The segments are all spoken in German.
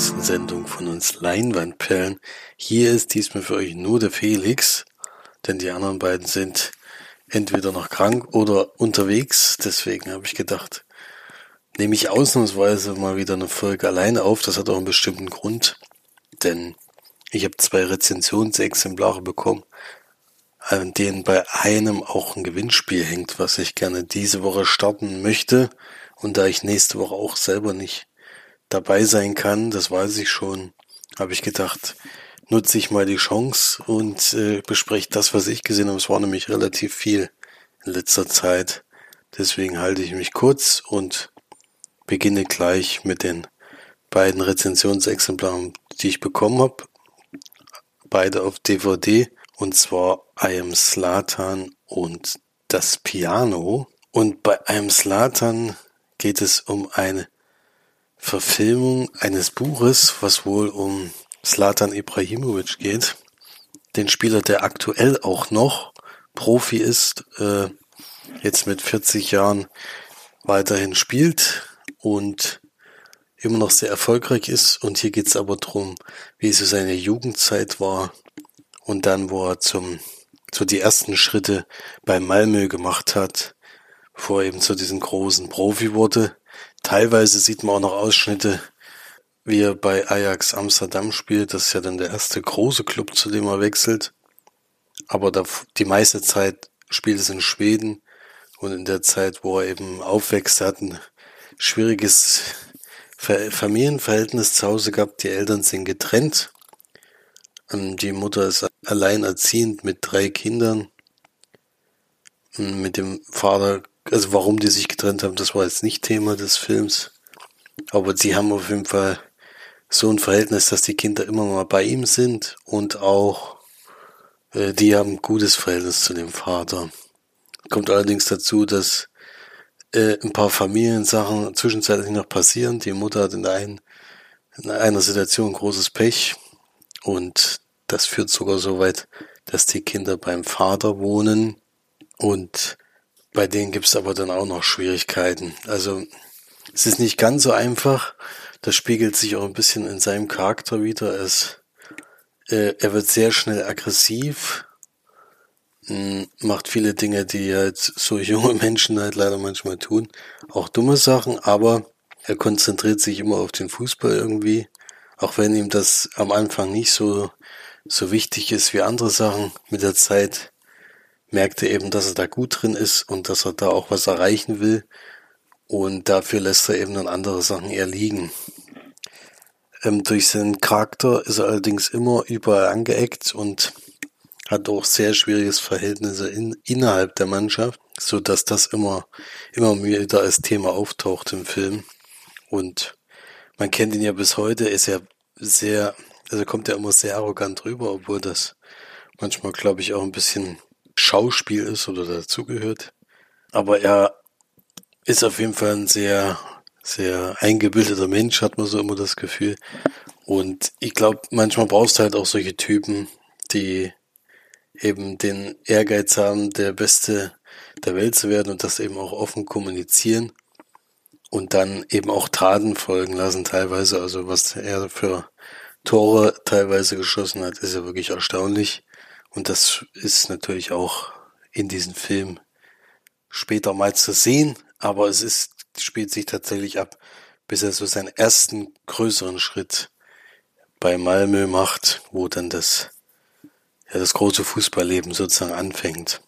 neuesten Sendung von uns Leinwandperlen. Hier ist diesmal für euch nur der Felix, denn die anderen beiden sind entweder noch krank oder unterwegs. Deswegen habe ich gedacht, nehme ich ausnahmsweise mal wieder eine Folge alleine auf. Das hat auch einen bestimmten Grund, denn ich habe zwei Rezensionsexemplare bekommen, an denen bei einem auch ein Gewinnspiel hängt, was ich gerne diese Woche starten möchte. Und da ich nächste Woche auch selber nicht dabei sein kann, das weiß ich schon, habe ich gedacht, nutze ich mal die Chance und äh, bespreche das, was ich gesehen habe. Es war nämlich relativ viel in letzter Zeit. Deswegen halte ich mich kurz und beginne gleich mit den beiden Rezensionsexemplaren, die ich bekommen habe. Beide auf DVD. Und zwar I Am Slatan und das Piano. Und bei I Am Slatan geht es um eine Verfilmung eines Buches, was wohl um Slatan Ibrahimovic geht. Den Spieler, der aktuell auch noch Profi ist, äh, jetzt mit 40 Jahren weiterhin spielt und immer noch sehr erfolgreich ist. Und hier geht es aber drum, wie so seine Jugendzeit war und dann, wo er zum, so die ersten Schritte bei Malmö gemacht hat, bevor er eben zu diesem großen Profi wurde. Teilweise sieht man auch noch Ausschnitte, wie er bei Ajax Amsterdam spielt. Das ist ja dann der erste große Club, zu dem er wechselt. Aber die meiste Zeit spielt es in Schweden. Und in der Zeit, wo er eben aufwächst, hat ein schwieriges Familienverhältnis zu Hause gehabt. Die Eltern sind getrennt. Ähm, die Mutter ist alleinerziehend mit drei Kindern. Mit dem Vater also warum die sich getrennt haben, das war jetzt nicht Thema des Films. Aber sie haben auf jeden Fall so ein Verhältnis, dass die Kinder immer mal bei ihm sind und auch äh, die haben ein gutes Verhältnis zu dem Vater. Kommt allerdings dazu, dass äh, ein paar Familiensachen zwischenzeitlich noch passieren. Die Mutter hat in, ein, in einer Situation großes Pech und das führt sogar so weit, dass die Kinder beim Vater wohnen und bei denen gibt's aber dann auch noch Schwierigkeiten. Also es ist nicht ganz so einfach. Das spiegelt sich auch ein bisschen in seinem Charakter wieder. Es, äh, er wird sehr schnell aggressiv, mh, hm, macht viele Dinge, die halt so junge Menschen halt leider manchmal tun. Auch dumme Sachen, aber er konzentriert sich immer auf den Fußball irgendwie. Auch wenn ihm das am Anfang nicht so, so wichtig ist wie andere Sachen. Mit der Zeit merkte eben, dass er da gut drin ist und dass er da auch was erreichen will. Und dafür lässt er eben dann andere Sachen eher liegen. Ähm, durch seinen Charakter ist er allerdings immer überall angeeckt und hat auch sehr schwieriges Verhältnisse in, innerhalb der Mannschaft, so dass das immer, immer wieder als Thema auftaucht im Film. Und man kennt ihn ja bis heute, ist ja sehr, also kommt ja immer sehr arrogant rüber, obwohl das manchmal, glaube ich, auch ein bisschen Schauspiel ist oder dazugehört. Aber er ist auf jeden Fall ein sehr, sehr eingebildeter Mensch, hat man so immer das Gefühl. Und ich glaube, manchmal brauchst du halt auch solche Typen, die eben den Ehrgeiz haben, der Beste der Welt zu werden und das eben auch offen kommunizieren und dann eben auch Taten folgen lassen teilweise. Also was er für Tore teilweise geschossen hat, ist ja wirklich erstaunlich. Und das ist natürlich auch in diesem Film später mal zu sehen, aber es ist, spielt sich tatsächlich ab, bis er so seinen ersten größeren Schritt bei Malmö macht, wo dann das, ja, das große Fußballleben sozusagen anfängt.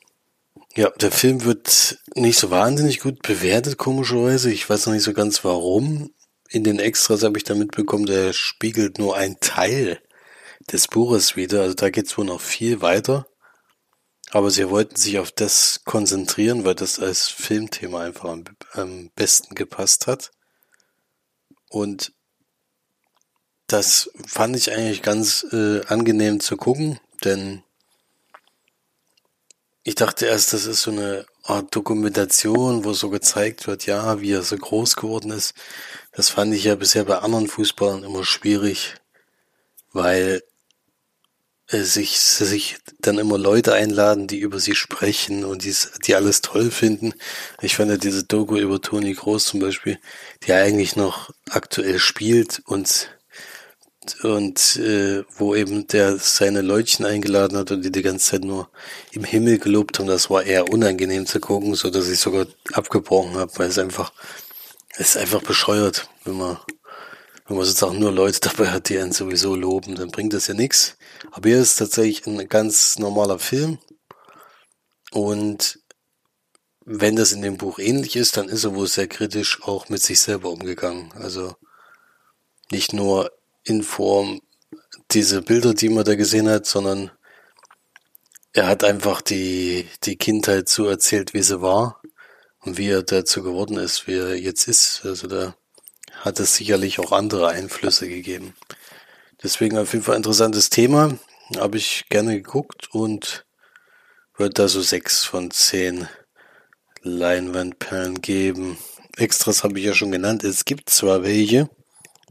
Ja, der Film wird nicht so wahnsinnig gut bewertet, komischerweise. Ich weiß noch nicht so ganz warum. In den Extras habe ich da mitbekommen, der spiegelt nur ein Teil des Buches wieder. Also da geht's wohl noch viel weiter. Aber sie wollten sich auf das konzentrieren, weil das als Filmthema einfach am, am besten gepasst hat. Und das fand ich eigentlich ganz äh, angenehm zu gucken, denn ich dachte erst, das ist so eine Art Dokumentation, wo so gezeigt wird, ja, wie er so groß geworden ist. Das fand ich ja bisher bei anderen Fußballern immer schwierig, weil sich, sich dann immer Leute einladen, die über sie sprechen und die, die alles toll finden. Ich fand ja diese Doku über Toni Groß zum Beispiel, die eigentlich noch aktuell spielt und und äh, wo eben der seine Leutchen eingeladen hat und die die ganze Zeit nur im Himmel gelobt haben, das war eher unangenehm zu gucken, so dass ich sogar abgebrochen habe, weil es einfach es ist einfach bescheuert, wenn man wenn man sozusagen nur Leute dabei hat, die einen sowieso loben, dann bringt das ja nichts. Aber hier ist tatsächlich ein ganz normaler Film und wenn das in dem Buch ähnlich ist, dann ist er wohl sehr kritisch auch mit sich selber umgegangen. Also nicht nur in Form diese Bilder, die man da gesehen hat, sondern er hat einfach die, die Kindheit so erzählt, wie sie war und wie er dazu geworden ist, wie er jetzt ist. Also da hat es sicherlich auch andere Einflüsse gegeben. Deswegen auf jeden Fall interessantes Thema. Habe ich gerne geguckt und wird da so sechs von zehn Leinwandperlen geben. Extras habe ich ja schon genannt. Es gibt zwar welche,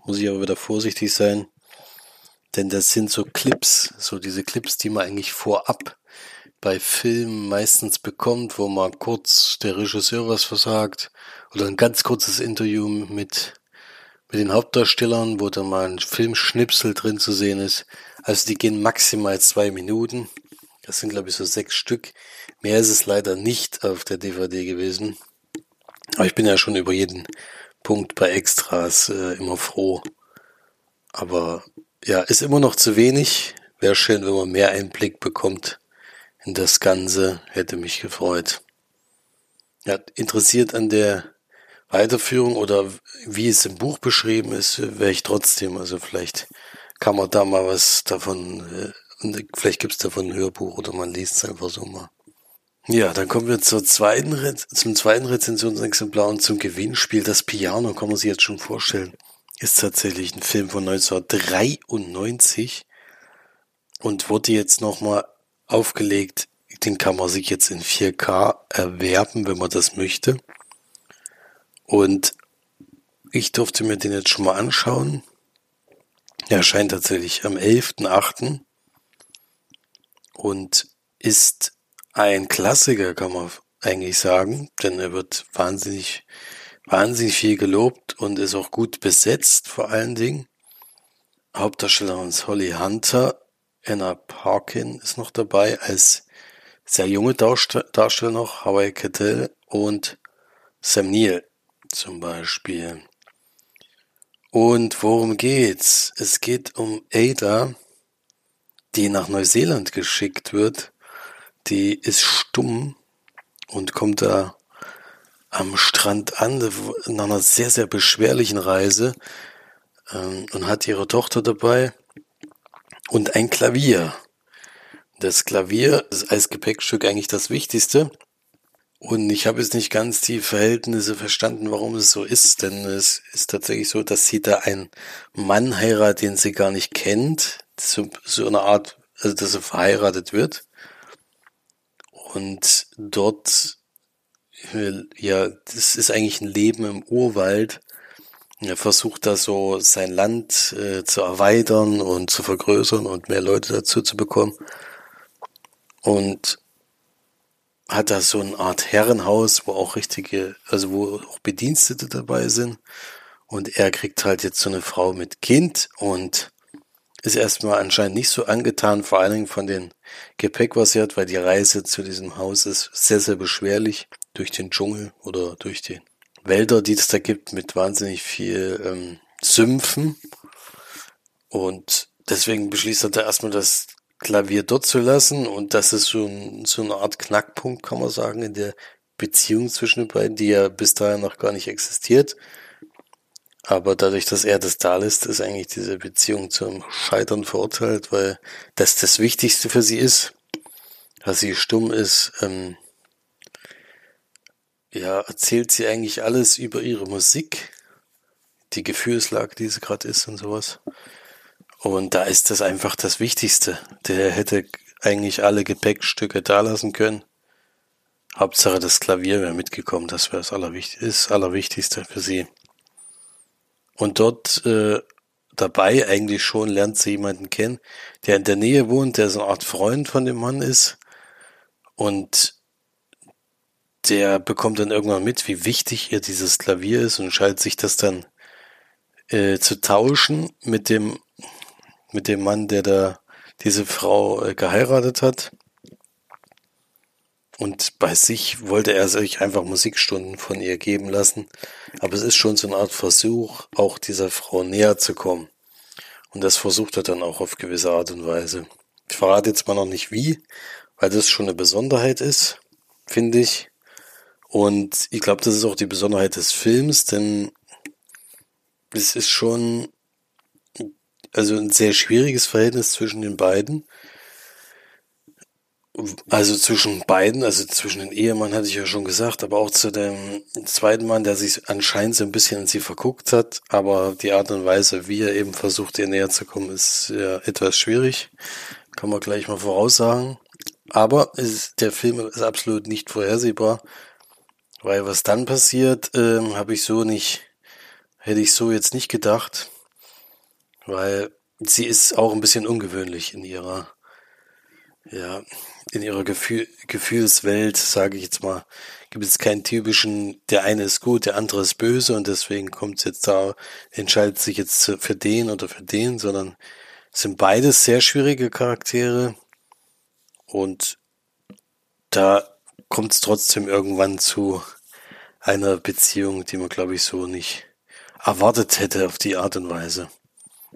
muss ich aber wieder vorsichtig sein. Denn das sind so Clips, so diese Clips, die man eigentlich vorab bei Filmen meistens bekommt, wo man kurz der Regisseur was versagt oder ein ganz kurzes Interview mit, mit den Hauptdarstellern, wo dann mal ein Filmschnipsel drin zu sehen ist. Also die gehen maximal zwei Minuten. Das sind glaube ich so sechs Stück. Mehr ist es leider nicht auf der DVD gewesen. Aber ich bin ja schon über jeden Punkt bei Extras äh, immer froh. Aber ja, ist immer noch zu wenig. Wäre schön, wenn man mehr Einblick bekommt in das Ganze. Hätte mich gefreut. Ja, interessiert an der Weiterführung oder wie es im Buch beschrieben ist, wäre ich trotzdem. Also vielleicht kann man da mal was davon, äh, vielleicht gibt's davon ein Hörbuch oder man liest es einfach so mal. Ja, dann kommen wir zur zweiten, zum zweiten Rezensionsexemplar und zum Gewinnspiel. Das Piano, kann man sich jetzt schon vorstellen, ist tatsächlich ein Film von 1993 und wurde jetzt nochmal aufgelegt. Den kann man sich jetzt in 4K erwerben, wenn man das möchte. Und ich durfte mir den jetzt schon mal anschauen. Er erscheint tatsächlich am 11.8. und ist ein Klassiker, kann man eigentlich sagen, denn er wird wahnsinnig, wahnsinnig viel gelobt und ist auch gut besetzt, vor allen Dingen. Hauptdarstellerin ist Holly Hunter, Anna Parkin ist noch dabei als sehr junge Darsteller noch, Hawaii Kettel und Sam Neill zum Beispiel. Und worum geht's? Es geht um Ada, die nach Neuseeland geschickt wird die ist stumm und kommt da am Strand an, nach einer sehr, sehr beschwerlichen Reise ähm, und hat ihre Tochter dabei und ein Klavier. Das Klavier ist als Gepäckstück eigentlich das Wichtigste. Und ich habe jetzt nicht ganz die Verhältnisse verstanden, warum es so ist, denn es ist tatsächlich so, dass sie da einen Mann heiratet, den sie gar nicht kennt. So, so eine Art, also dass er verheiratet wird. Und dort, ja, das ist eigentlich ein Leben im Urwald. Er versucht da so sein Land äh, zu erweitern und zu vergrößern und mehr Leute dazu zu bekommen. Und hat da so eine Art Herrenhaus, wo auch richtige, also wo auch Bedienstete dabei sind. Und er kriegt halt jetzt so eine Frau mit Kind und ist erstmal anscheinend nicht so angetan, vor allen Dingen von den Gepäck, was sie hat, weil die Reise zu diesem Haus ist sehr, sehr beschwerlich durch den Dschungel oder durch die Wälder, die es da gibt, mit wahnsinnig viel ähm, Sümpfen. Und deswegen beschließt er da erstmal das Klavier dort zu lassen. Und das ist so, ein, so eine Art Knackpunkt, kann man sagen, in der Beziehung zwischen den beiden, die ja bis dahin noch gar nicht existiert. Aber dadurch, dass er das da lässt, ist eigentlich diese Beziehung zum Scheitern verurteilt, weil das das Wichtigste für sie ist, dass sie stumm ist. Ähm, ja, erzählt sie eigentlich alles über ihre Musik, die Gefühlslage, die sie gerade ist und sowas. Und da ist das einfach das Wichtigste. Der hätte eigentlich alle Gepäckstücke da lassen können. Hauptsache das Klavier wäre mitgekommen, das wäre das Allerwichtigste, das Allerwichtigste für sie. Und dort äh, dabei eigentlich schon, lernt sie jemanden kennen, der in der Nähe wohnt, der so eine Art Freund von dem Mann ist. Und der bekommt dann irgendwann mit, wie wichtig ihr dieses Klavier ist und entscheidet sich das dann äh, zu tauschen mit dem, mit dem Mann, der da diese Frau äh, geheiratet hat. Und bei sich wollte er sich einfach Musikstunden von ihr geben lassen. Aber es ist schon so eine Art Versuch, auch dieser Frau näher zu kommen. Und das versucht er dann auch auf gewisse Art und Weise. Ich verrate jetzt mal noch nicht wie, weil das schon eine Besonderheit ist, finde ich. Und ich glaube, das ist auch die Besonderheit des Films, denn es ist schon also ein sehr schwieriges Verhältnis zwischen den beiden. Also zwischen beiden, also zwischen den Ehemann hatte ich ja schon gesagt, aber auch zu dem zweiten Mann, der sich anscheinend so ein bisschen in sie verguckt hat, aber die Art und Weise, wie er eben versucht, ihr näher zu kommen, ist ja etwas schwierig. Kann man gleich mal voraussagen. Aber ist, der Film ist absolut nicht vorhersehbar, weil was dann passiert, ähm, habe ich so nicht, hätte ich so jetzt nicht gedacht, weil sie ist auch ein bisschen ungewöhnlich in ihrer, ja, in ihrer Gefühl, Gefühlswelt, sage ich jetzt mal, gibt es keinen typischen, der eine ist gut, der andere ist böse und deswegen kommt es jetzt da, entscheidet sich jetzt für den oder für den, sondern sind beides sehr schwierige Charaktere und da kommt es trotzdem irgendwann zu einer Beziehung, die man glaube ich so nicht erwartet hätte auf die Art und Weise.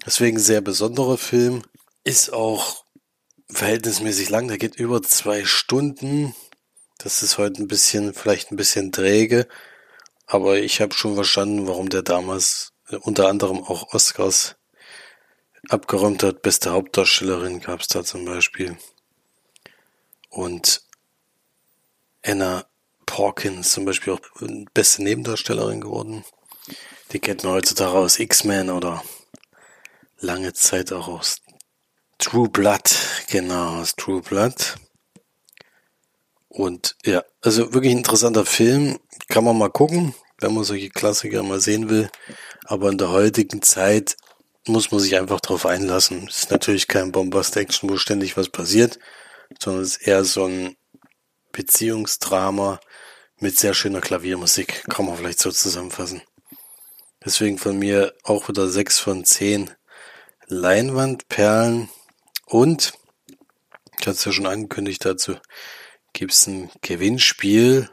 Deswegen sehr besonderer Film, ist auch verhältnismäßig lang, der geht über zwei Stunden. Das ist heute ein bisschen, vielleicht ein bisschen träge, aber ich habe schon verstanden, warum der damals unter anderem auch Oscars abgeräumt hat. Beste Hauptdarstellerin gab es da zum Beispiel. Und Anna Porkins zum Beispiel auch beste Nebendarstellerin geworden. Die kennt man heutzutage aus X-Men oder lange Zeit auch aus True Blood, genau, aus True Blood. Und ja, also wirklich interessanter Film. Kann man mal gucken, wenn man solche Klassiker mal sehen will. Aber in der heutigen Zeit muss man sich einfach drauf einlassen. Ist natürlich kein Bombast-Action, wo ständig was passiert, sondern es ist eher so ein Beziehungsdrama mit sehr schöner Klaviermusik. Kann man vielleicht so zusammenfassen. Deswegen von mir auch wieder sechs von zehn Leinwandperlen und, ich hatte es ja schon angekündigt dazu, gibt es ein Gewinnspiel.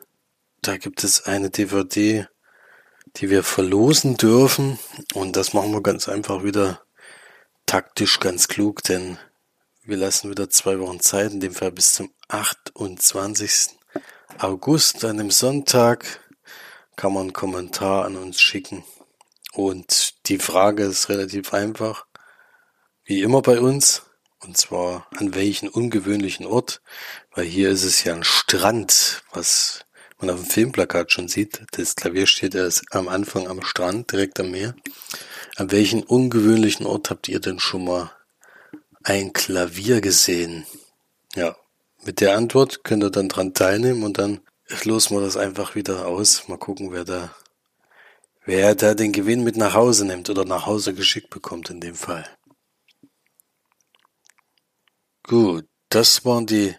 Da gibt es eine DVD, die wir verlosen dürfen. Und das machen wir ganz einfach wieder taktisch ganz klug, denn wir lassen wieder zwei Wochen Zeit, in dem Fall bis zum 28. August, an dem Sonntag, kann man einen Kommentar an uns schicken. Und die Frage ist relativ einfach, wie immer bei uns. Und zwar an welchen ungewöhnlichen Ort, weil hier ist es ja ein Strand, was man auf dem Filmplakat schon sieht. Das Klavier steht erst am Anfang am Strand, direkt am Meer. An welchen ungewöhnlichen Ort habt ihr denn schon mal ein Klavier gesehen? Ja, mit der Antwort könnt ihr dann dran teilnehmen und dann losen wir das einfach wieder aus. Mal gucken, wer da, wer da den Gewinn mit nach Hause nimmt oder nach Hause geschickt bekommt in dem Fall. Gut, das waren die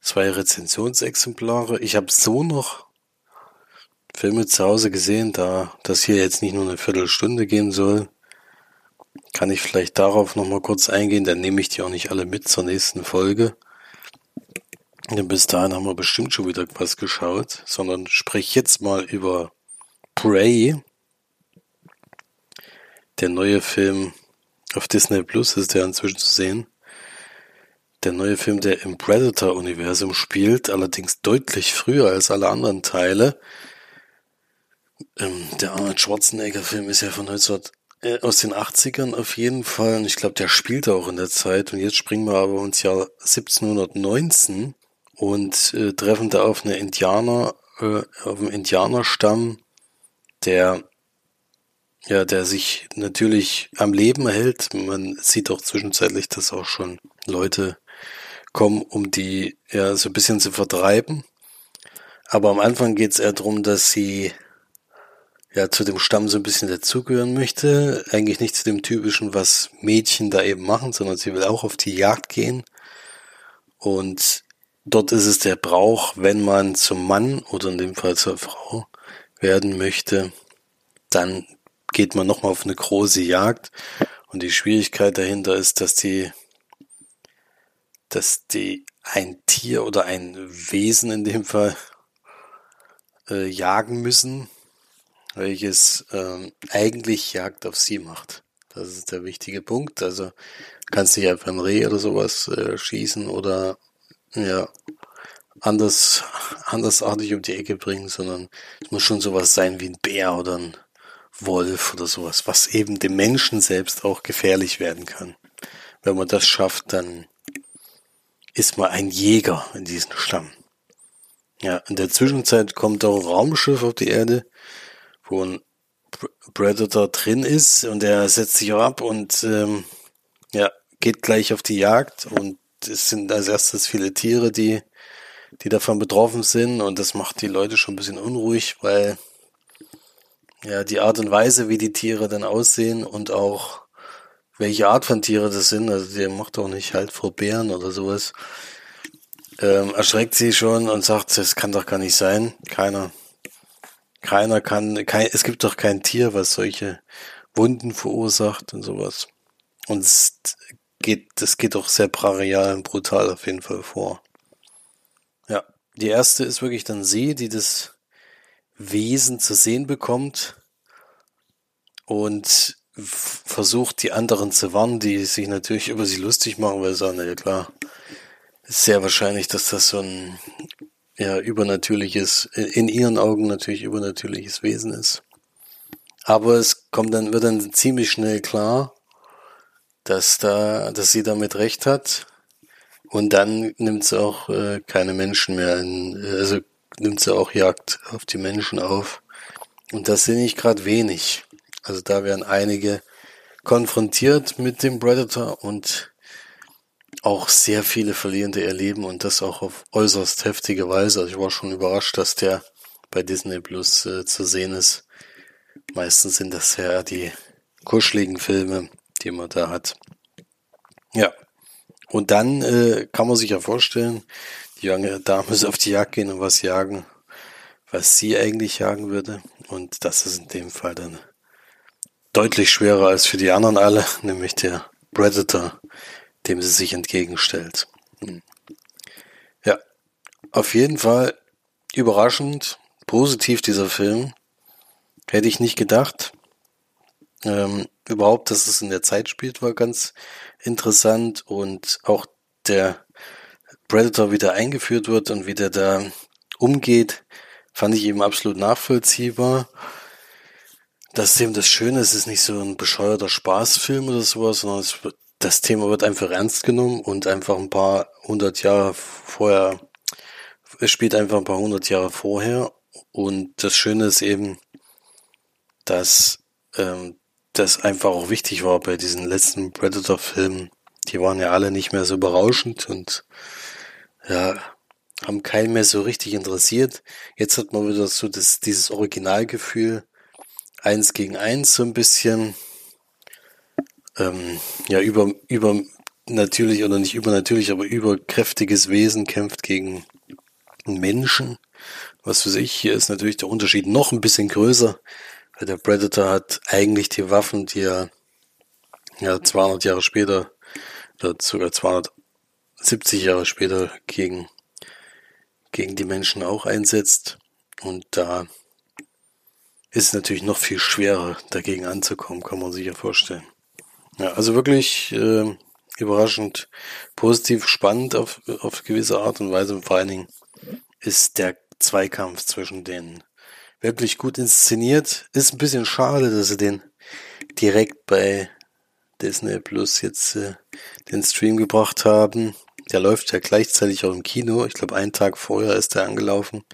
zwei Rezensionsexemplare. Ich habe so noch Filme zu Hause gesehen, da das hier jetzt nicht nur eine Viertelstunde gehen soll, kann ich vielleicht darauf nochmal kurz eingehen, dann nehme ich die auch nicht alle mit zur nächsten Folge. Denn bis dahin haben wir bestimmt schon wieder was geschaut, sondern sprich jetzt mal über Prey. Der neue Film auf Disney Plus ist der inzwischen zu sehen. Der neue Film, der im Predator-Universum spielt, allerdings deutlich früher als alle anderen Teile. Ähm, der Arnold Schwarzenegger-Film ist ja von 19, äh, aus den 80ern auf jeden Fall. Und ich glaube, der spielt auch in der Zeit. Und jetzt springen wir aber ins Jahr 1719 und äh, treffen da auf eine Indianer, äh, auf einen Indianerstamm, der ja, der sich natürlich am Leben erhält. Man sieht auch zwischenzeitlich, dass auch schon Leute kommen, um die ja so ein bisschen zu vertreiben. Aber am Anfang geht es eher darum, dass sie ja zu dem Stamm so ein bisschen dazugehören möchte. Eigentlich nicht zu dem typischen, was Mädchen da eben machen, sondern sie will auch auf die Jagd gehen. Und dort ist es der Brauch, wenn man zum Mann oder in dem Fall zur Frau werden möchte, dann geht man nochmal auf eine große Jagd. Und die Schwierigkeit dahinter ist, dass die, dass die ein Tier oder ein Wesen in dem Fall äh, jagen müssen, welches ähm, eigentlich Jagd auf sie macht. Das ist der wichtige Punkt. Also kannst nicht einfach ein Reh oder sowas äh, schießen oder ja anders andersartig um die Ecke bringen, sondern es muss schon sowas sein wie ein Bär oder ein Wolf oder sowas, was eben dem Menschen selbst auch gefährlich werden kann. Wenn man das schafft, dann ist man ein Jäger in diesem Stamm. Ja, in der Zwischenzeit kommt auch ein Raumschiff auf die Erde, wo ein Predator drin ist und er setzt sich auch ab und ähm, ja, geht gleich auf die Jagd und es sind als erstes viele Tiere, die, die davon betroffen sind und das macht die Leute schon ein bisschen unruhig, weil ja die Art und Weise, wie die Tiere dann aussehen und auch welche Art von Tiere das sind, also der macht auch nicht halt vor Bären oder sowas, ähm, erschreckt sie schon und sagt, das kann doch gar nicht sein. Keiner, keiner kann, kein, es gibt doch kein Tier, was solche Wunden verursacht und sowas. Und es geht, das geht doch sehr brachial und brutal auf jeden Fall vor. Ja, die erste ist wirklich dann sie, die das Wesen zu sehen bekommt und versucht, die anderen zu warnen, die sich natürlich über sie lustig machen, weil sie sagen, na ja klar, ist sehr wahrscheinlich, dass das so ein ja, übernatürliches, in ihren Augen natürlich übernatürliches Wesen ist. Aber es kommt dann, wird dann ziemlich schnell klar, dass da, dass sie damit recht hat. Und dann nimmt sie auch äh, keine Menschen mehr in, also nimmt sie auch Jagd auf die Menschen auf. Und das sind nicht gerade wenig. Also da werden einige konfrontiert mit dem Predator und auch sehr viele Verlierende erleben und das auch auf äußerst heftige Weise. Also ich war schon überrascht, dass der bei Disney Plus äh, zu sehen ist. Meistens sind das ja die kuscheligen Filme, die man da hat. Ja. Und dann äh, kann man sich ja vorstellen, die junge Dame ist auf die Jagd gehen und was jagen, was sie eigentlich jagen würde. Und das ist in dem Fall dann deutlich schwerer als für die anderen alle, nämlich der Predator, dem sie sich entgegenstellt. Hm. Ja, auf jeden Fall überraschend, positiv dieser Film. Hätte ich nicht gedacht. Ähm, überhaupt, dass es in der Zeit spielt, war ganz interessant und auch der Predator wieder eingeführt wird und wie der da umgeht, fand ich eben absolut nachvollziehbar. Das ist eben das Schöne, es ist nicht so ein bescheuerter Spaßfilm oder sowas, sondern es das Thema wird einfach ernst genommen und einfach ein paar hundert Jahre vorher, es spielt einfach ein paar hundert Jahre vorher und das Schöne ist eben, dass ähm, das einfach auch wichtig war bei diesen letzten Predator-Filmen. Die waren ja alle nicht mehr so berauschend und ja, haben keinen mehr so richtig interessiert. Jetzt hat man wieder so das, dieses Originalgefühl, eins gegen eins so ein bisschen, ähm, ja, über, über natürlich oder nicht übernatürlich, aber überkräftiges Wesen kämpft gegen Menschen. Was für sich, hier ist natürlich der Unterschied noch ein bisschen größer, weil der Predator hat eigentlich die Waffen, die er ja 200 Jahre später oder sogar 270 Jahre später gegen gegen die Menschen auch einsetzt und da ist es natürlich noch viel schwerer, dagegen anzukommen, kann man sich ja vorstellen. Ja, also wirklich äh, überraschend positiv, spannend auf, auf gewisse Art und Weise. Und vor allen Dingen ist der Zweikampf zwischen denen wirklich gut inszeniert. Ist ein bisschen schade, dass sie den direkt bei Disney Plus jetzt äh, den Stream gebracht haben. Der läuft ja gleichzeitig auch im Kino. Ich glaube, einen Tag vorher ist er angelaufen.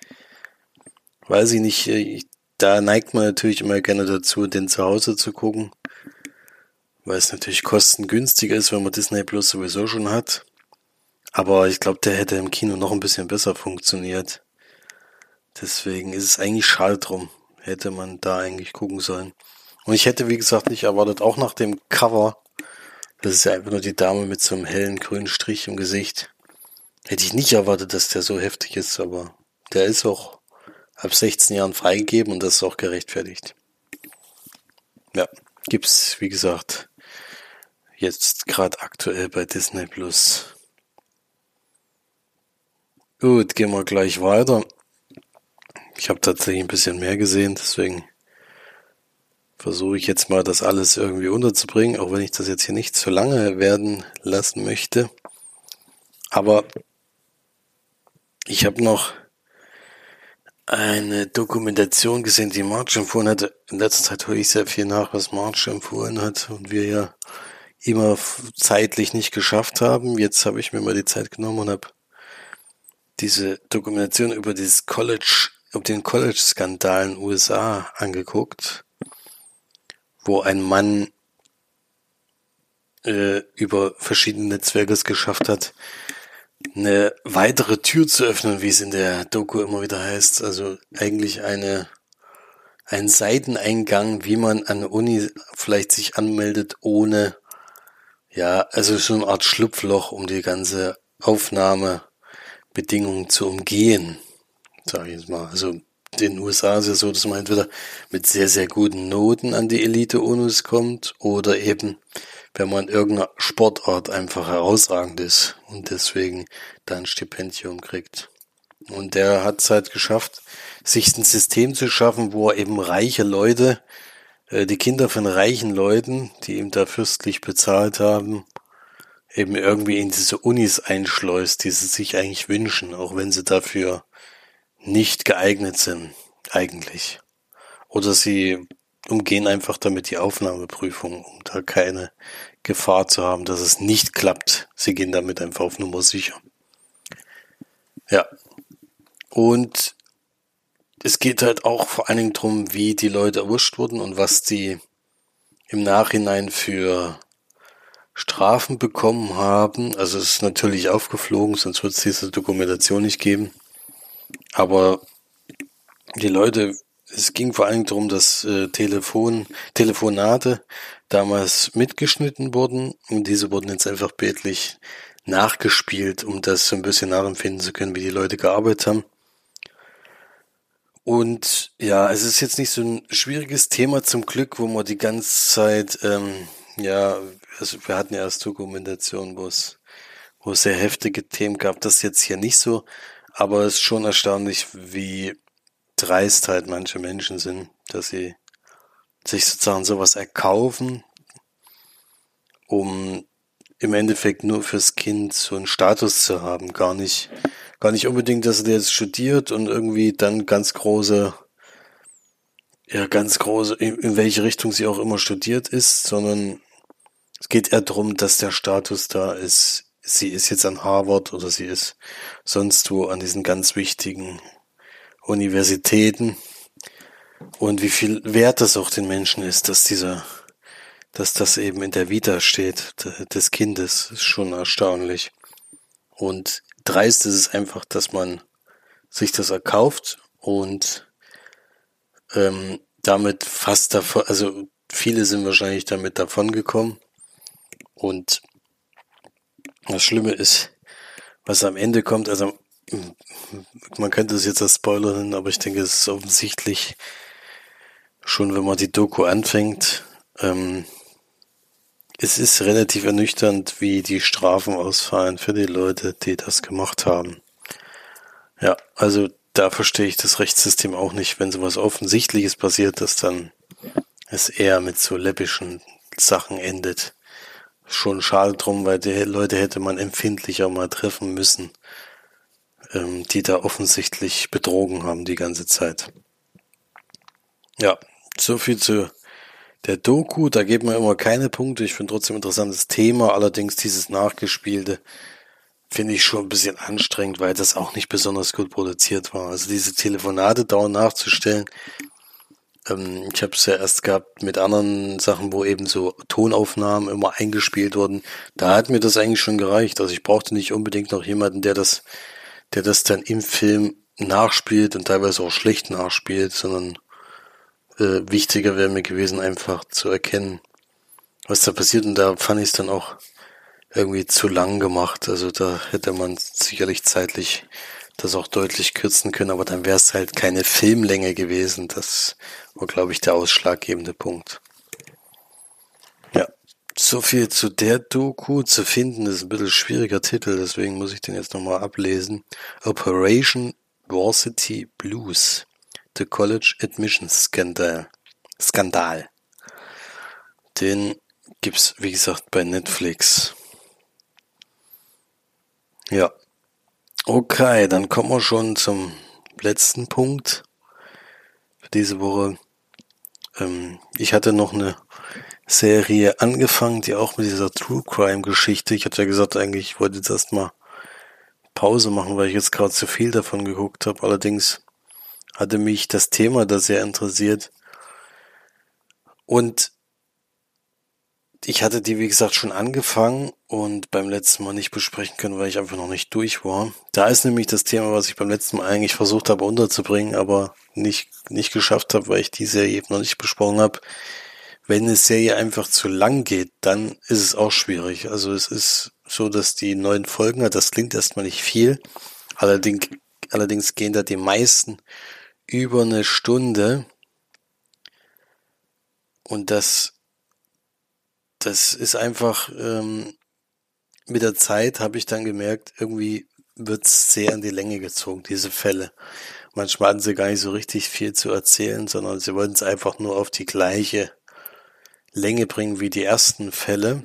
Weiß ich nicht, äh, ich da neigt man natürlich immer gerne dazu, den zu Hause zu gucken, weil es natürlich kostengünstiger ist, wenn man Disney Plus sowieso schon hat. Aber ich glaube, der hätte im Kino noch ein bisschen besser funktioniert. Deswegen ist es eigentlich schade drum. hätte man da eigentlich gucken sollen. Und ich hätte, wie gesagt, nicht erwartet, auch nach dem Cover, das ist ja einfach nur die Dame mit so einem hellen grünen Strich im Gesicht, hätte ich nicht erwartet, dass der so heftig ist, aber der ist auch ab 16 Jahren freigegeben und das ist auch gerechtfertigt. Ja, gibt's, wie gesagt, jetzt gerade aktuell bei Disney Plus. Gut, gehen wir gleich weiter. Ich habe tatsächlich ein bisschen mehr gesehen, deswegen versuche ich jetzt mal das alles irgendwie unterzubringen, auch wenn ich das jetzt hier nicht zu lange werden lassen möchte. Aber ich habe noch eine Dokumentation gesehen, die March empfohlen hatte. In letzter Zeit höre ich sehr viel nach, was March empfohlen hat und wir ja immer zeitlich nicht geschafft haben. Jetzt habe ich mir mal die Zeit genommen und habe diese Dokumentation über dieses College um den College-Skandal in den USA angeguckt, wo ein Mann äh, über verschiedene Netzwerke es geschafft hat, eine weitere Tür zu öffnen, wie es in der Doku immer wieder heißt. Also eigentlich eine ein Seiteneingang, wie man an der Uni vielleicht sich anmeldet, ohne ja, also so eine Art Schlupfloch, um die ganze Aufnahmebedingungen zu umgehen sage ich jetzt mal. Also den USA ist ja so, dass man entweder mit sehr, sehr guten Noten an die Elite-UNUS kommt oder eben, wenn man in irgendeiner Sportart einfach herausragend ist und deswegen da ein Stipendium kriegt. Und der hat es halt geschafft, sich ein System zu schaffen, wo er eben reiche Leute, äh, die Kinder von reichen Leuten, die ihm da fürstlich bezahlt haben, eben irgendwie in diese Unis einschleust, die sie sich eigentlich wünschen, auch wenn sie dafür nicht geeignet sind, eigentlich. Oder sie umgehen einfach damit die Aufnahmeprüfung, um da keine Gefahr zu haben, dass es nicht klappt. Sie gehen damit einfach auf Nummer sicher. Ja. Und es geht halt auch vor allen Dingen drum, wie die Leute erwischt wurden und was die im Nachhinein für Strafen bekommen haben. Also es ist natürlich aufgeflogen, sonst wird es diese Dokumentation nicht geben. Aber die Leute, es ging vor allem darum, dass äh, Telefon, Telefonate damals mitgeschnitten wurden und diese wurden jetzt einfach bildlich nachgespielt, um das so ein bisschen nachempfinden zu können, wie die Leute gearbeitet haben. Und ja, es ist jetzt nicht so ein schwieriges Thema zum Glück, wo man die ganze Zeit, ähm, ja, also wir hatten ja erst Dokumentation, wo es, wo es sehr heftige Themen gab, das jetzt hier nicht so. Aber es ist schon erstaunlich, wie dreist halt manche Menschen sind, dass sie sich sozusagen sowas erkaufen, um im Endeffekt nur fürs Kind so einen Status zu haben. Gar nicht, gar nicht unbedingt, dass er jetzt studiert und irgendwie dann ganz große, ja, ganz große, in, in welche Richtung sie auch immer studiert ist, sondern es geht eher darum, dass der Status da ist, sie ist jetzt an Harvard oder sie ist sonst wo an diesen ganz wichtigen Universitäten und wie viel wert es auch den Menschen ist, dass dieser, dass das eben in der Vita steht des Kindes, ist schon erstaunlich. Und dreist ist es einfach, dass man sich das erkauft und ähm, damit fast davon, also viele sind wahrscheinlich damit davon gekommen und das Schlimme ist, was am Ende kommt, also man könnte es jetzt als Spoiler nennen, aber ich denke, es ist offensichtlich schon, wenn man die Doku anfängt. Ähm, es ist relativ ernüchternd, wie die Strafen ausfallen für die Leute, die das gemacht haben. Ja, also da verstehe ich das Rechtssystem auch nicht, wenn sowas Offensichtliches passiert, dass dann es eher mit so läppischen Sachen endet schon schade drum, weil die Leute hätte man empfindlicher mal treffen müssen, ähm, die da offensichtlich betrogen haben die ganze Zeit. Ja, so viel zu der Doku. Da geben wir immer keine Punkte. Ich finde trotzdem interessantes Thema. Allerdings dieses Nachgespielte finde ich schon ein bisschen anstrengend, weil das auch nicht besonders gut produziert war. Also diese Telefonate dauernd nachzustellen, ähm, ich habe es ja erst gehabt mit anderen Sachen, wo eben so Tonaufnahmen immer eingespielt wurden. Da hat mir das eigentlich schon gereicht. Also ich brauchte nicht unbedingt noch jemanden, der das, der das dann im Film nachspielt und teilweise auch schlecht nachspielt, sondern äh, wichtiger wäre mir gewesen, einfach zu erkennen, was da passiert. Und da fand ich es dann auch irgendwie zu lang gemacht. Also da hätte man sicherlich zeitlich das auch deutlich kürzen können, aber dann wäre es halt keine Filmlänge gewesen. Das war, glaube ich, der ausschlaggebende Punkt. So viel zu der Doku. Zu finden ist ein bisschen schwieriger Titel, deswegen muss ich den jetzt nochmal ablesen. Operation Varsity Blues. The College Admissions Scandal. Skandal. Den gibt's, wie gesagt, bei Netflix. Ja. Okay, dann kommen wir schon zum letzten Punkt für diese Woche. Ähm, ich hatte noch eine Serie angefangen, die auch mit dieser True Crime Geschichte. Ich hatte ja gesagt, eigentlich ich wollte jetzt erstmal Pause machen, weil ich jetzt gerade zu viel davon geguckt habe. Allerdings hatte mich das Thema da sehr interessiert. Und ich hatte die, wie gesagt, schon angefangen und beim letzten Mal nicht besprechen können, weil ich einfach noch nicht durch war. Da ist nämlich das Thema, was ich beim letzten Mal eigentlich versucht habe unterzubringen, aber nicht, nicht geschafft habe, weil ich die Serie eben noch nicht besprochen habe. Wenn eine Serie einfach zu lang geht, dann ist es auch schwierig. Also es ist so, dass die neuen Folgen hat, das klingt erstmal nicht viel. Allerdings, allerdings gehen da die meisten über eine Stunde. Und das das ist einfach, ähm, mit der Zeit habe ich dann gemerkt, irgendwie wird's sehr in die Länge gezogen, diese Fälle. Manchmal hatten sie gar nicht so richtig viel zu erzählen, sondern sie wollten es einfach nur auf die gleiche Länge bringen wie die ersten Fälle.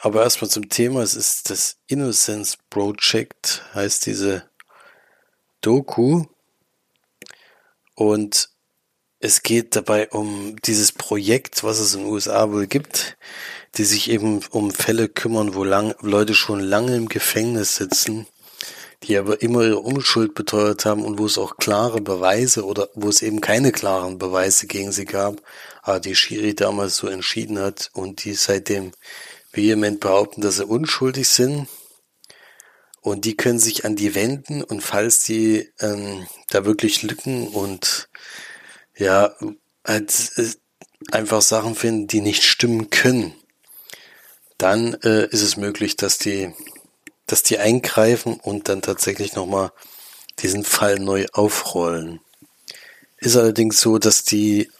Aber erstmal zum Thema, es ist das Innocence Project, heißt diese Doku. Und es geht dabei um dieses Projekt, was es in den USA wohl gibt, die sich eben um Fälle kümmern, wo lang, Leute schon lange im Gefängnis sitzen, die aber immer ihre Unschuld beteuert haben und wo es auch klare Beweise oder wo es eben keine klaren Beweise gegen sie gab, aber die Schiri damals so entschieden hat und die seitdem vehement behaupten, dass sie unschuldig sind. Und die können sich an die wenden und falls die ähm, da wirklich Lücken und ja, halt äh, einfach Sachen finden, die nicht stimmen können, dann äh, ist es möglich, dass die, dass die eingreifen und dann tatsächlich nochmal diesen Fall neu aufrollen. Ist allerdings so, dass die,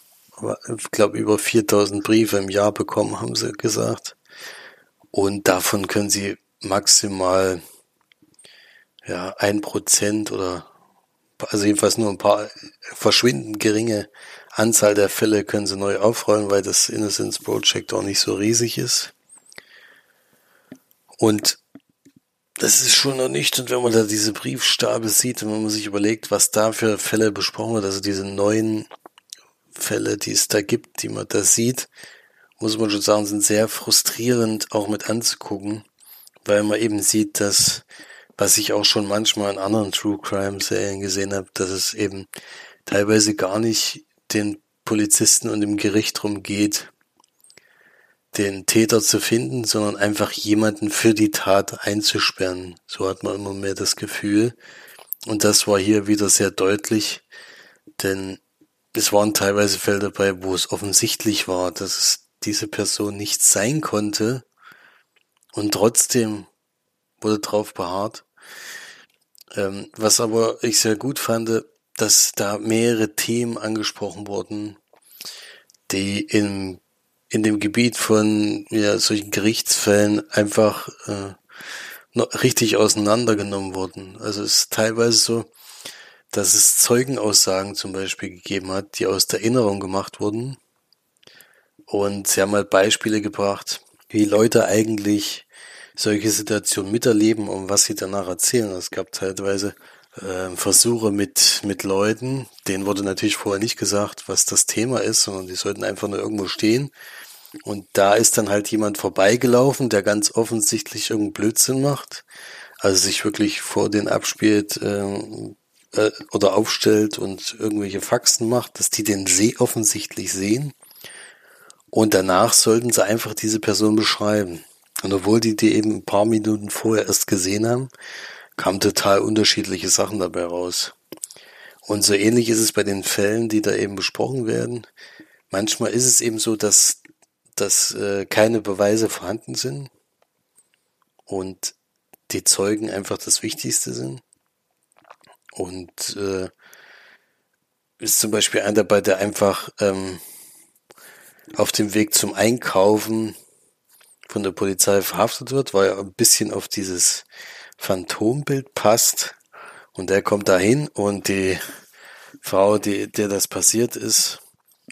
ich glaube, über 4000 Briefe im Jahr bekommen, haben sie gesagt. Und davon können sie maximal ja, ein Prozent oder also jedenfalls nur ein paar verschwindend geringe Anzahl der Fälle können sie neu aufrollen, weil das Innocence Project auch nicht so riesig ist. Und das ist schon noch nicht, und wenn man da diese Briefstapel sieht und wenn man sich überlegt, was da für Fälle besprochen wird, also diese neuen Fälle, die es da gibt, die man da sieht, muss man schon sagen, sind sehr frustrierend auch mit anzugucken, weil man eben sieht, dass was ich auch schon manchmal in anderen True Crime Serien gesehen habe, dass es eben teilweise gar nicht den Polizisten und dem Gericht darum geht, den Täter zu finden, sondern einfach jemanden für die Tat einzusperren. So hat man immer mehr das Gefühl. Und das war hier wieder sehr deutlich, denn es waren teilweise Fälle dabei, wo es offensichtlich war, dass es diese Person nicht sein konnte. Und trotzdem wurde drauf beharrt. Ähm, was aber ich sehr gut fand, dass da mehrere Themen angesprochen wurden, die in, in dem Gebiet von ja, solchen Gerichtsfällen einfach äh, noch richtig auseinandergenommen wurden. Also es ist teilweise so, dass es Zeugenaussagen zum Beispiel gegeben hat, die aus der Erinnerung gemacht wurden. Und sie haben halt Beispiele gebracht, wie Leute eigentlich solche Situationen miterleben und was sie danach erzählen. Es gab teilweise äh, Versuche mit, mit Leuten, denen wurde natürlich vorher nicht gesagt, was das Thema ist, sondern die sollten einfach nur irgendwo stehen. Und da ist dann halt jemand vorbeigelaufen, der ganz offensichtlich irgendeinen Blödsinn macht, also sich wirklich vor den abspielt äh, äh, oder aufstellt und irgendwelche Faxen macht, dass die den See offensichtlich sehen. Und danach sollten sie einfach diese Person beschreiben. Und obwohl die die eben ein paar Minuten vorher erst gesehen haben, kamen total unterschiedliche Sachen dabei raus. Und so ähnlich ist es bei den Fällen, die da eben besprochen werden. Manchmal ist es eben so, dass, dass äh, keine Beweise vorhanden sind und die Zeugen einfach das Wichtigste sind. Und äh, ist zum Beispiel einer dabei, der einfach ähm, auf dem Weg zum Einkaufen von der Polizei verhaftet wird, weil er ein bisschen auf dieses Phantombild passt. Und der kommt dahin und die Frau, die, der das passiert ist,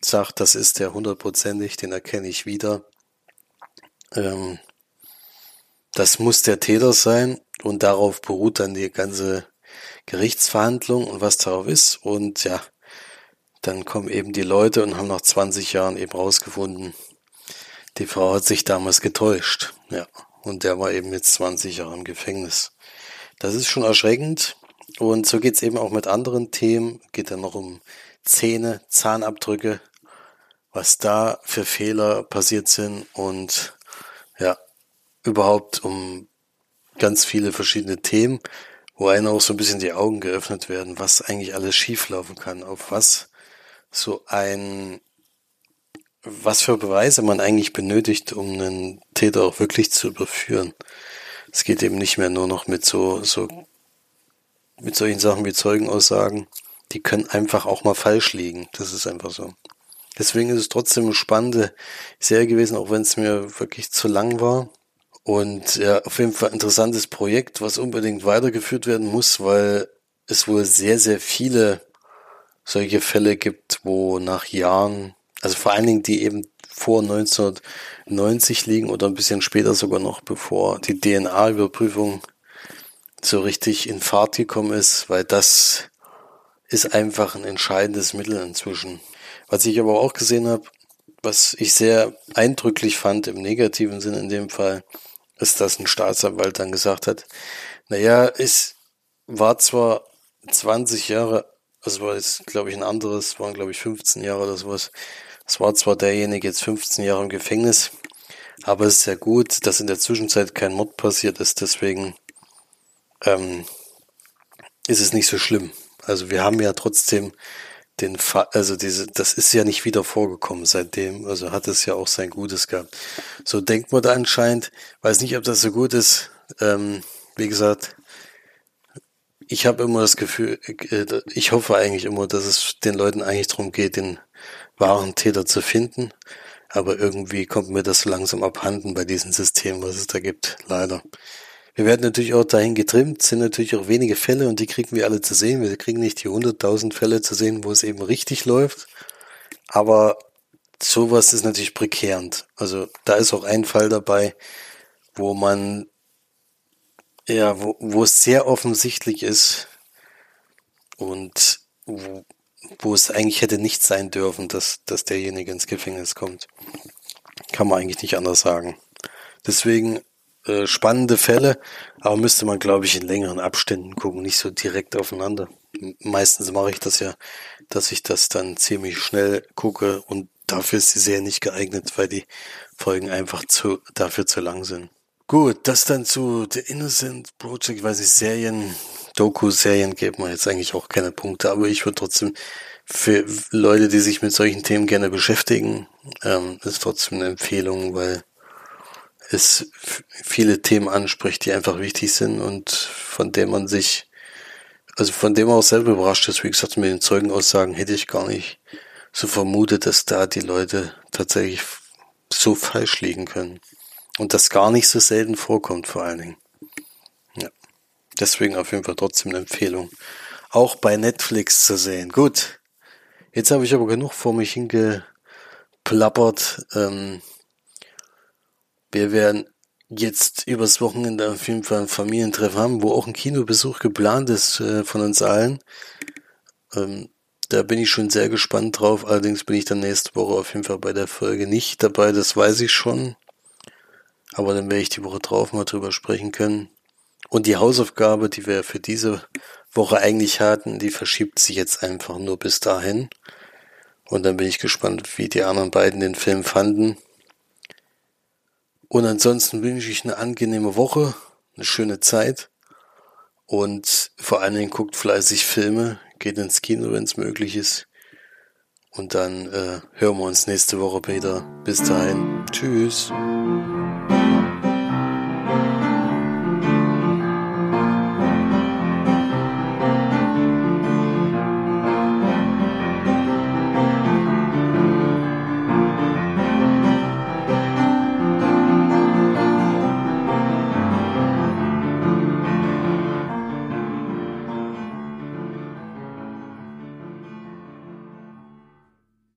sagt, das ist der hundertprozentig, den erkenne ich wieder. Ähm, das muss der Täter sein und darauf beruht dann die ganze Gerichtsverhandlung und was darauf ist. Und ja, dann kommen eben die Leute und haben nach 20 Jahren eben rausgefunden, die Frau hat sich damals getäuscht. Ja, und der war eben jetzt 20 Jahre im Gefängnis. Das ist schon erschreckend. Und so geht's eben auch mit anderen Themen. Geht dann noch um Zähne, Zahnabdrücke, was da für Fehler passiert sind und ja, überhaupt um ganz viele verschiedene Themen, wo einem auch so ein bisschen die Augen geöffnet werden, was eigentlich alles schieflaufen kann, auf was so ein, was für Beweise man eigentlich benötigt, um einen Täter auch wirklich zu überführen. Es geht eben nicht mehr nur noch mit so, so, mit solchen Sachen wie Zeugenaussagen. Die können einfach auch mal falsch liegen. Das ist einfach so. Deswegen ist es trotzdem eine spannende Serie gewesen, auch wenn es mir wirklich zu lang war. Und ja, auf jeden Fall interessantes Projekt, was unbedingt weitergeführt werden muss, weil es wohl sehr, sehr viele solche Fälle gibt, wo nach Jahren, also vor allen Dingen die eben vor 1990 liegen oder ein bisschen später sogar noch, bevor die DNA-Überprüfung so richtig in Fahrt gekommen ist, weil das ist einfach ein entscheidendes Mittel inzwischen. Was ich aber auch gesehen habe, was ich sehr eindrücklich fand im negativen Sinn in dem Fall, ist, dass ein Staatsanwalt dann gesagt hat, naja, es war zwar 20 Jahre das war jetzt, glaube ich, ein anderes, waren, glaube ich, 15 Jahre oder sowas. Es war zwar derjenige jetzt 15 Jahre im Gefängnis, aber es ist ja gut, dass in der Zwischenzeit kein Mord passiert ist, deswegen ähm, ist es nicht so schlimm. Also wir haben ja trotzdem den Fall, also diese, das ist ja nicht wieder vorgekommen seitdem, also hat es ja auch sein Gutes gehabt. So denkt man da anscheinend, weiß nicht, ob das so gut ist. Ähm, wie gesagt, ich habe immer das Gefühl, äh, ich hoffe eigentlich immer, dass es den Leuten eigentlich darum geht, den wahren Täter zu finden. Aber irgendwie kommt mir das langsam abhanden bei diesem System, was es da gibt, leider. Wir werden natürlich auch dahin getrimmt, sind natürlich auch wenige Fälle und die kriegen wir alle zu sehen. Wir kriegen nicht die 100.000 Fälle zu sehen, wo es eben richtig läuft. Aber sowas ist natürlich prekärend. Also da ist auch ein Fall dabei, wo man ja, wo, wo es sehr offensichtlich ist und wo, wo es eigentlich hätte nicht sein dürfen, dass, dass derjenige ins Gefängnis kommt. Kann man eigentlich nicht anders sagen. Deswegen äh, spannende Fälle, aber müsste man, glaube ich, in längeren Abständen gucken, nicht so direkt aufeinander. Meistens mache ich das ja, dass ich das dann ziemlich schnell gucke und dafür ist die Serie nicht geeignet, weil die Folgen einfach zu, dafür zu lang sind. Gut, das dann zu The Innocent Project, ich weiß nicht, Serien, Doku-Serien geben wir jetzt eigentlich auch keine Punkte, aber ich würde trotzdem für Leute, die sich mit solchen Themen gerne beschäftigen, ähm, ist trotzdem eine Empfehlung, weil es viele Themen anspricht, die einfach wichtig sind und von denen man sich, also von dem man auch selber überrascht ist, wie gesagt, mit den Zeugenaussagen hätte ich gar nicht so vermutet, dass da die Leute tatsächlich so falsch liegen können. Und das gar nicht so selten vorkommt, vor allen Dingen. Deswegen auf jeden Fall trotzdem eine Empfehlung. Auch bei Netflix zu sehen. Gut. Jetzt habe ich aber genug vor mich hingeplappert. Ähm, wir werden jetzt übers Wochenende auf jeden Fall ein Familientreff haben, wo auch ein Kinobesuch geplant ist äh, von uns allen. Ähm, da bin ich schon sehr gespannt drauf. Allerdings bin ich dann nächste Woche auf jeden Fall bei der Folge nicht dabei. Das weiß ich schon. Aber dann werde ich die Woche drauf mal drüber sprechen können. Und die Hausaufgabe, die wir für diese Woche eigentlich hatten, die verschiebt sich jetzt einfach nur bis dahin. Und dann bin ich gespannt, wie die anderen beiden den Film fanden. Und ansonsten wünsche ich eine angenehme Woche, eine schöne Zeit. Und vor allen Dingen guckt fleißig Filme, geht ins Kino, wenn es möglich ist. Und dann äh, hören wir uns nächste Woche wieder. Bis dahin. Tschüss.